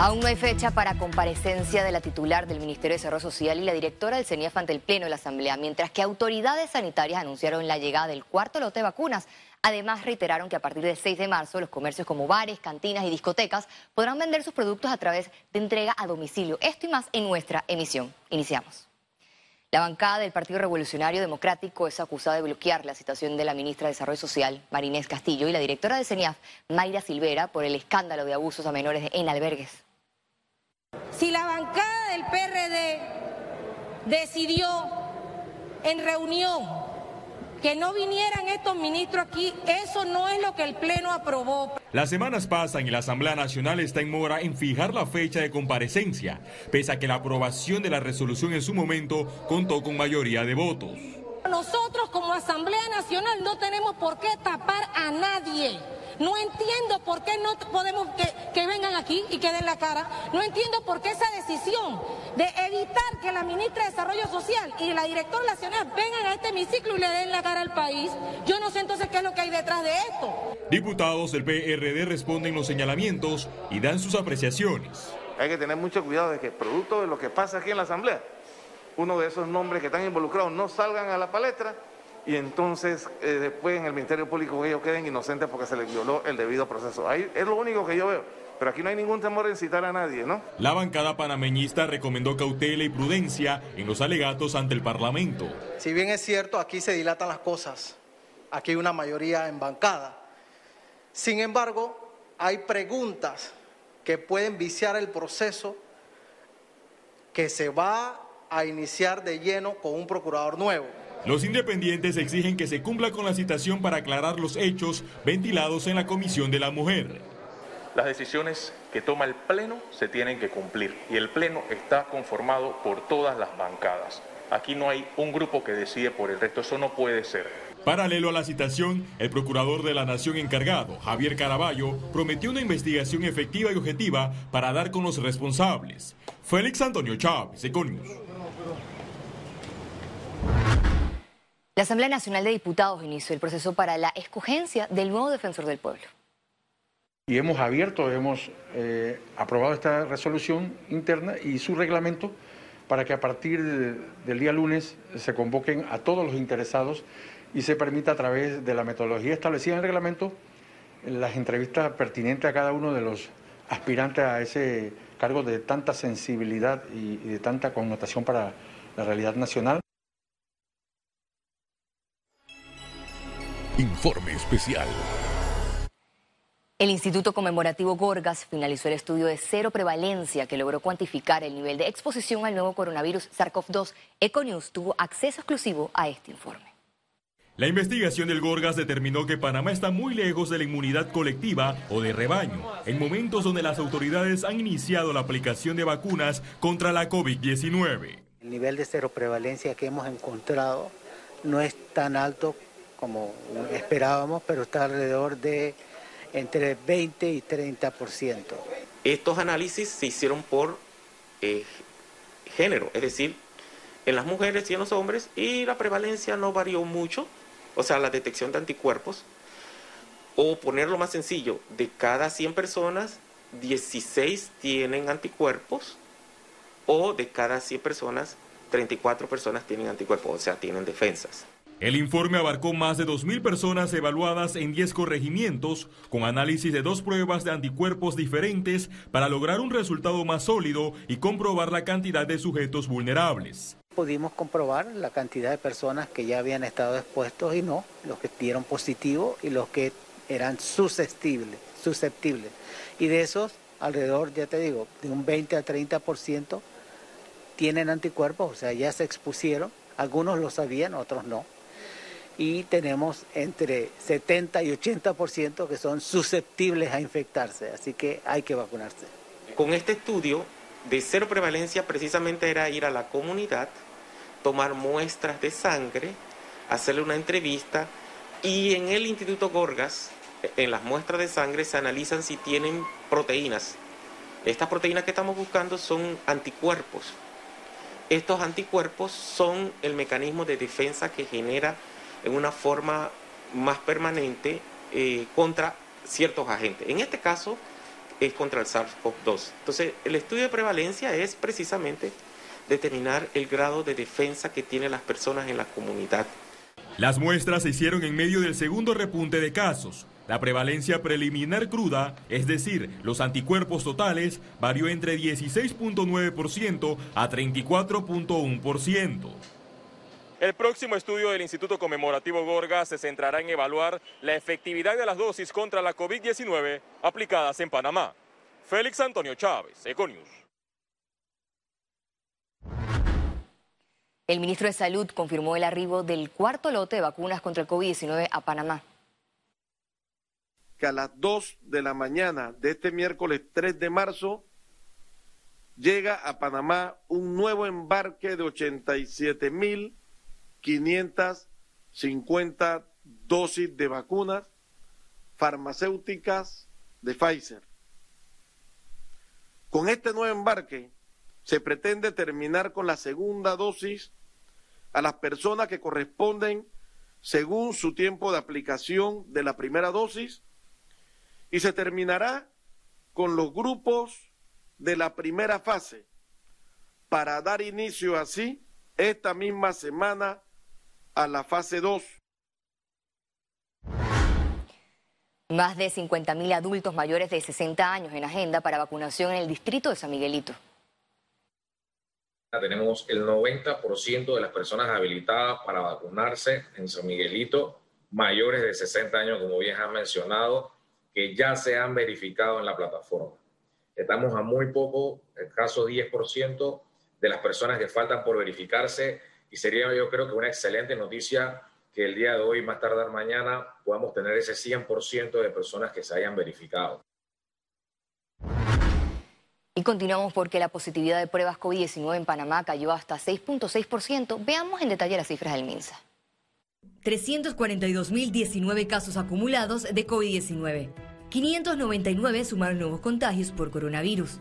Aún no hay fecha para comparecencia de la titular del Ministerio de Desarrollo Social y la directora del CENIAF ante el Pleno de la Asamblea, mientras que autoridades sanitarias anunciaron la llegada del cuarto lote de vacunas. Además, reiteraron que a partir del 6 de marzo los comercios como bares, cantinas y discotecas podrán vender sus productos a través de entrega a domicilio. Esto y más en nuestra emisión. Iniciamos. La bancada del Partido Revolucionario Democrático es acusada de bloquear la citación de la ministra de Desarrollo Social, Marinés Castillo, y la directora de CENIAF, Mayra Silvera, por el escándalo de abusos a menores en albergues. Si la bancada del PRD decidió en reunión que no vinieran estos ministros aquí, eso no es lo que el Pleno aprobó. Las semanas pasan y la Asamblea Nacional está en mora en fijar la fecha de comparecencia, pese a que la aprobación de la resolución en su momento contó con mayoría de votos. Nosotros como Asamblea Nacional no tenemos por qué tapar a nadie. No entiendo por qué no podemos que, vengan aquí y que den la cara. No entiendo por qué esa decisión de evitar que la ministra de Desarrollo Social y la directora nacional vengan a este hemiciclo y le den la cara al país. Yo no sé entonces qué es lo que hay detrás de esto. Diputados del PRD responden los señalamientos y dan sus apreciaciones. Hay que tener mucho cuidado de que producto de lo que pasa aquí en la Asamblea, uno de esos nombres que están involucrados no salgan a la palestra y entonces eh, después en el Ministerio Público ellos queden inocentes porque se les violó el debido proceso. Ahí es lo único que yo veo. Pero aquí no hay ningún temor en citar a nadie, ¿no? La bancada panameñista recomendó cautela y prudencia en los alegatos ante el Parlamento. Si bien es cierto, aquí se dilatan las cosas, aquí hay una mayoría en bancada. Sin embargo, hay preguntas que pueden viciar el proceso que se va a iniciar de lleno con un procurador nuevo. Los independientes exigen que se cumpla con la citación para aclarar los hechos ventilados en la Comisión de la Mujer. Las decisiones que toma el Pleno se tienen que cumplir y el Pleno está conformado por todas las bancadas. Aquí no hay un grupo que decide por el resto, eso no puede ser. Paralelo a la citación, el procurador de la Nación encargado, Javier Caraballo, prometió una investigación efectiva y objetiva para dar con los responsables. Félix Antonio Chávez, Econius. La Asamblea Nacional de Diputados inició el proceso para la escogencia del nuevo defensor del pueblo. Y hemos abierto, hemos eh, aprobado esta resolución interna y su reglamento para que a partir del día lunes se convoquen a todos los interesados y se permita a través de la metodología establecida en el reglamento las entrevistas pertinentes a cada uno de los aspirantes a ese cargo de tanta sensibilidad y de tanta connotación para la realidad nacional. Informe especial. El Instituto Conmemorativo Gorgas finalizó el estudio de cero prevalencia que logró cuantificar el nivel de exposición al nuevo coronavirus SARS-CoV-2. Econews tuvo acceso exclusivo a este informe. La investigación del Gorgas determinó que Panamá está muy lejos de la inmunidad colectiva o de rebaño, en momentos donde las autoridades han iniciado la aplicación de vacunas contra la COVID-19. El nivel de cero prevalencia que hemos encontrado no es tan alto como esperábamos, pero está alrededor de entre 20 y 30%. Estos análisis se hicieron por eh, género, es decir, en las mujeres y en los hombres, y la prevalencia no varió mucho, o sea, la detección de anticuerpos. O ponerlo más sencillo, de cada 100 personas, 16 tienen anticuerpos, o de cada 100 personas, 34 personas tienen anticuerpos, o sea, tienen defensas. El informe abarcó más de 2.000 personas evaluadas en 10 corregimientos, con análisis de dos pruebas de anticuerpos diferentes para lograr un resultado más sólido y comprobar la cantidad de sujetos vulnerables. Pudimos comprobar la cantidad de personas que ya habían estado expuestos y no, los que dieron positivo y los que eran susceptibles. susceptibles. Y de esos, alrededor, ya te digo, de un 20 a 30% tienen anticuerpos, o sea, ya se expusieron. Algunos lo sabían, otros no y tenemos entre 70 y 80% que son susceptibles a infectarse, así que hay que vacunarse. Con este estudio de cero prevalencia precisamente era ir a la comunidad, tomar muestras de sangre, hacerle una entrevista y en el Instituto Gorgas, en las muestras de sangre se analizan si tienen proteínas. Estas proteínas que estamos buscando son anticuerpos. Estos anticuerpos son el mecanismo de defensa que genera en una forma más permanente eh, contra ciertos agentes. En este caso, es contra el SARS-CoV-2. Entonces, el estudio de prevalencia es precisamente determinar el grado de defensa que tienen las personas en la comunidad. Las muestras se hicieron en medio del segundo repunte de casos. La prevalencia preliminar cruda, es decir, los anticuerpos totales, varió entre 16.9% a 34.1%. El próximo estudio del Instituto Conmemorativo Gorga se centrará en evaluar la efectividad de las dosis contra la COVID-19 aplicadas en Panamá. Félix Antonio Chávez, Econius. El ministro de Salud confirmó el arribo del cuarto lote de vacunas contra el COVID-19 a Panamá. Que a las 2 de la mañana de este miércoles 3 de marzo llega a Panamá un nuevo embarque de 87.550 dosis de vacunas farmacéuticas de Pfizer. Con este nuevo embarque se pretende terminar con la segunda dosis a las personas que corresponden según su tiempo de aplicación de la primera dosis y se terminará con los grupos de la primera fase para dar inicio así esta misma semana a la fase 2. Más de 50.000 adultos mayores de 60 años en agenda para vacunación en el distrito de San Miguelito tenemos el 90% de las personas habilitadas para vacunarse en San Miguelito, mayores de 60 años, como bien han mencionado, que ya se han verificado en la plataforma. Estamos a muy poco, escaso 10% de las personas que faltan por verificarse y sería yo creo que una excelente noticia que el día de hoy, más tardar mañana, podamos tener ese 100% de personas que se hayan verificado. Y continuamos porque la positividad de pruebas COVID-19 en Panamá cayó hasta 6.6%. Veamos en detalle las cifras del MINSA. 342.019 casos acumulados de COVID-19. 599 sumaron nuevos contagios por coronavirus.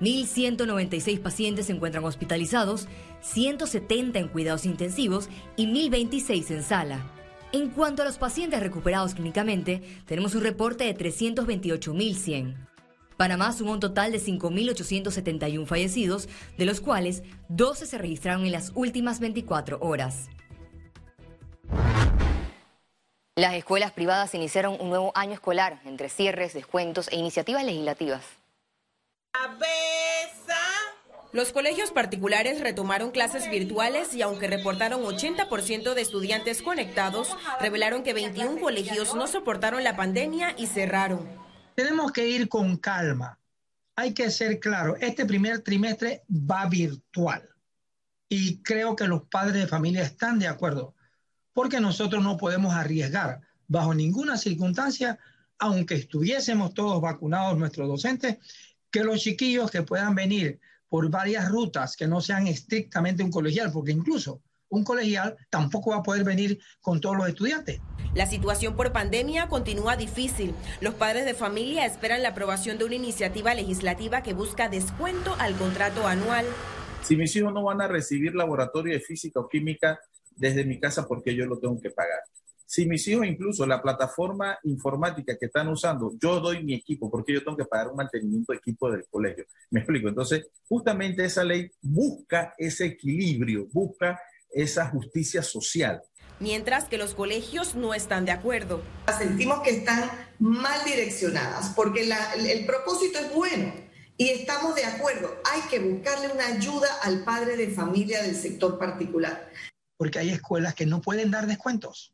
1.196 pacientes se encuentran hospitalizados, 170 en cuidados intensivos y 1.026 en sala. En cuanto a los pacientes recuperados clínicamente, tenemos un reporte de 328.100. Panamá sumó un total de 5.871 fallecidos, de los cuales 12 se registraron en las últimas 24 horas. Las escuelas privadas iniciaron un nuevo año escolar entre cierres, descuentos e iniciativas legislativas. Los colegios particulares retomaron clases virtuales y aunque reportaron 80% de estudiantes conectados, revelaron que 21 colegios no soportaron la pandemia y cerraron. Tenemos que ir con calma. Hay que ser claro, este primer trimestre va virtual. Y creo que los padres de familia están de acuerdo, porque nosotros no podemos arriesgar bajo ninguna circunstancia, aunque estuviésemos todos vacunados nuestros docentes, que los chiquillos que puedan venir por varias rutas que no sean estrictamente un colegial, porque incluso un colegial tampoco va a poder venir con todos los estudiantes. La situación por pandemia continúa difícil. Los padres de familia esperan la aprobación de una iniciativa legislativa que busca descuento al contrato anual. Si mis hijos no van a recibir laboratorio de física o química desde mi casa, porque yo lo tengo que pagar? Si mis hijos incluso la plataforma informática que están usando, yo doy mi equipo, porque yo tengo que pagar un mantenimiento de equipo del colegio. Me explico. Entonces, justamente esa ley busca ese equilibrio, busca esa justicia social. Mientras que los colegios no están de acuerdo. Sentimos que están mal direccionadas porque el propósito es bueno y estamos de acuerdo. Hay que buscarle una ayuda al padre de familia del sector particular. Porque hay escuelas que no pueden dar descuentos.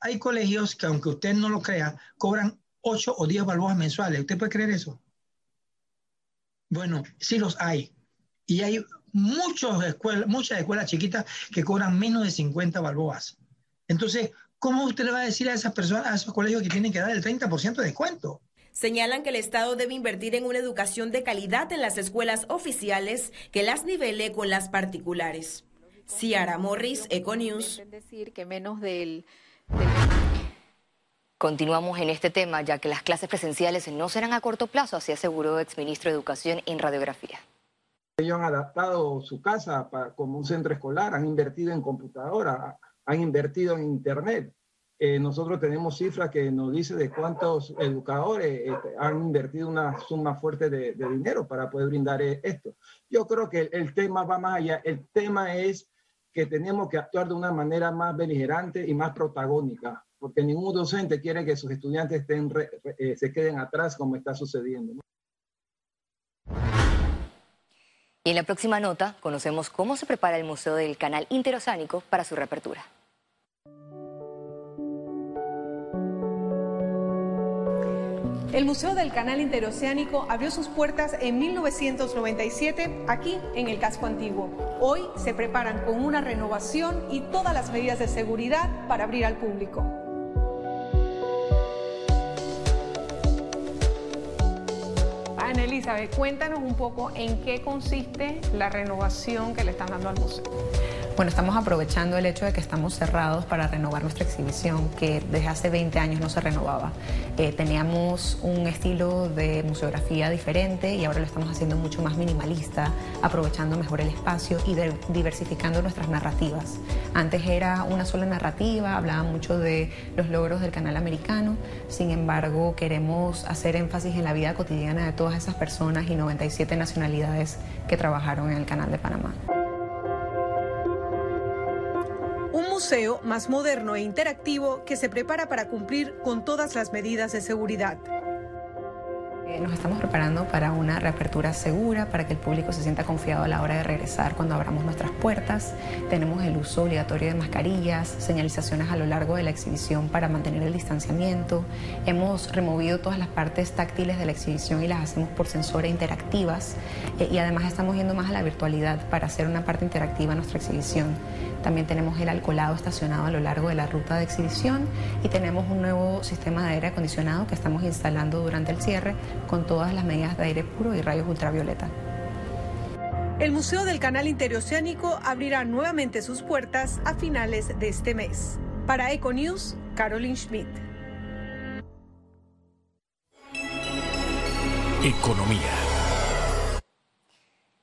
Hay colegios que, aunque usted no lo crea, cobran 8 o 10 balboas mensuales. ¿Usted puede creer eso? Bueno, sí los hay. Y hay muchos escuelas, muchas escuelas chiquitas que cobran menos de 50 balboas. Entonces, ¿cómo usted le va a decir a esas personas, a esos colegios que tienen que dar el 30% de descuento? Señalan que el Estado debe invertir en una educación de calidad en las escuelas oficiales que las nivele con las particulares. Ciara Morris, Econews. decir que menos del... Continuamos en este tema, ya que las clases presenciales no serán a corto plazo, así aseguró exministro de Educación en radiografía. Ellos han adaptado su casa para, como un centro escolar, han invertido en computadora, han invertido en internet. Eh, nosotros tenemos cifras que nos dice de cuántos educadores este, han invertido una suma fuerte de, dinero para poder brindar eh, esto. Yo creo que el, tema va más allá. El tema es que tenemos que actuar de una manera más beligerante y más protagónica, porque ningún docente quiere que sus estudiantes estén eh, se queden atrás como está sucediendo. Y en la próxima nota conocemos cómo se prepara el Museo del Canal Interoceánico para su reapertura. El Museo del Canal Interoceánico abrió sus puertas en 1997 aquí en el casco antiguo. Hoy se preparan con una renovación y todas las medidas de seguridad para abrir al público. Ana Elizabeth, cuéntanos un poco en qué consiste la renovación que le están dando al museo. Bueno, estamos aprovechando el hecho de que estamos cerrados para renovar nuestra exhibición, que desde hace 20 años no se renovaba. Eh, teníamos un estilo de museografía diferente y ahora lo estamos haciendo mucho más minimalista, aprovechando mejor el espacio y diversificando nuestras narrativas. Antes era una sola narrativa, hablaba mucho de los logros del canal americano, sin embargo queremos hacer énfasis en la vida cotidiana de todas esas personas y 97 nacionalidades que trabajaron en el canal de Panamá museo más moderno e interactivo que se prepara para cumplir con todas las medidas de seguridad. Eh, nos estamos preparando para una reapertura segura, para que el público se sienta confiado a la hora de regresar cuando abramos nuestras puertas. Tenemos el uso obligatorio de mascarillas, señalizaciones a lo largo de la exhibición para mantener el distanciamiento. Hemos removido todas las partes táctiles de la exhibición y las hacemos por sensores interactivas. Eh, y además estamos yendo más a la virtualidad para hacer una parte interactiva en nuestra exhibición. También tenemos el alcoholado estacionado a lo largo de la ruta de exhibición y tenemos un nuevo sistema de aire acondicionado que estamos instalando durante el cierre con todas las medidas de aire puro y rayos ultravioleta. El Museo del Canal Interoceánico abrirá nuevamente sus puertas a finales de este mes. Para Econews, Caroline Schmidt. Economía.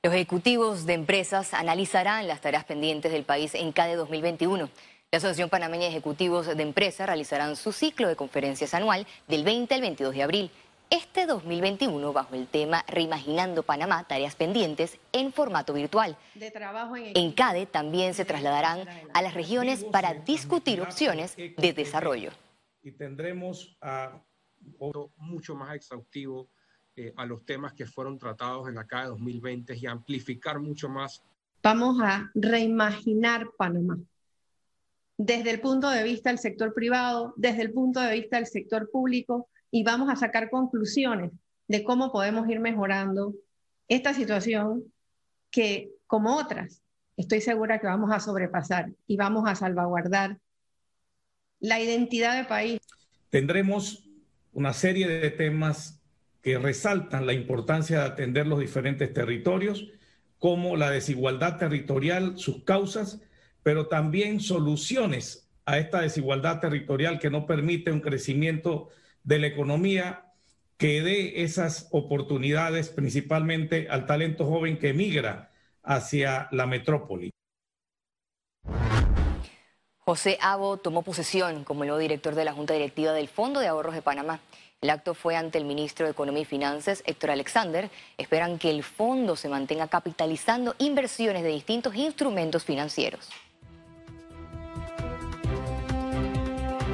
Los ejecutivos de empresas analizarán las tareas pendientes del país en CADE 2021. La Asociación Panameña de Ejecutivos de Empresas realizarán su ciclo de conferencias anual del 20 al 22 de abril. Este 2021 bajo el tema Reimaginando Panamá, tareas pendientes en formato virtual. En CADE también se trasladarán a las regiones para discutir opciones de desarrollo. Y tendremos a otro mucho más exhaustivo eh, a los temas que fueron tratados en la CAE 2020 y amplificar mucho más. Vamos a reimaginar Panamá desde el punto de vista del sector privado, desde el punto de vista del sector público y vamos a sacar conclusiones de cómo podemos ir mejorando esta situación que, como otras, estoy segura que vamos a sobrepasar y vamos a salvaguardar la identidad del país. Tendremos una serie de temas que resaltan la importancia de atender los diferentes territorios, como la desigualdad territorial, sus causas, pero también soluciones a esta desigualdad territorial que no permite un crecimiento de la economía que dé esas oportunidades principalmente al talento joven que migra hacia la metrópoli. José Abo tomó posesión como nuevo director de la Junta Directiva del Fondo de Ahorros de Panamá. El acto fue ante el ministro de Economía y Finanzas, Héctor Alexander. Esperan que el fondo se mantenga capitalizando inversiones de distintos instrumentos financieros.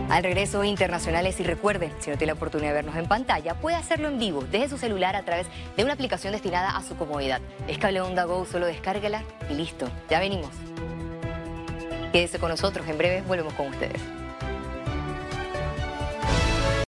Al regreso internacionales y recuerde, si no tiene la oportunidad de vernos en pantalla, puede hacerlo en vivo desde su celular a través de una aplicación destinada a su comodidad. Es Cable Onda Go, solo descárguela y listo. Ya venimos. Quédese con nosotros, en breve volvemos con ustedes.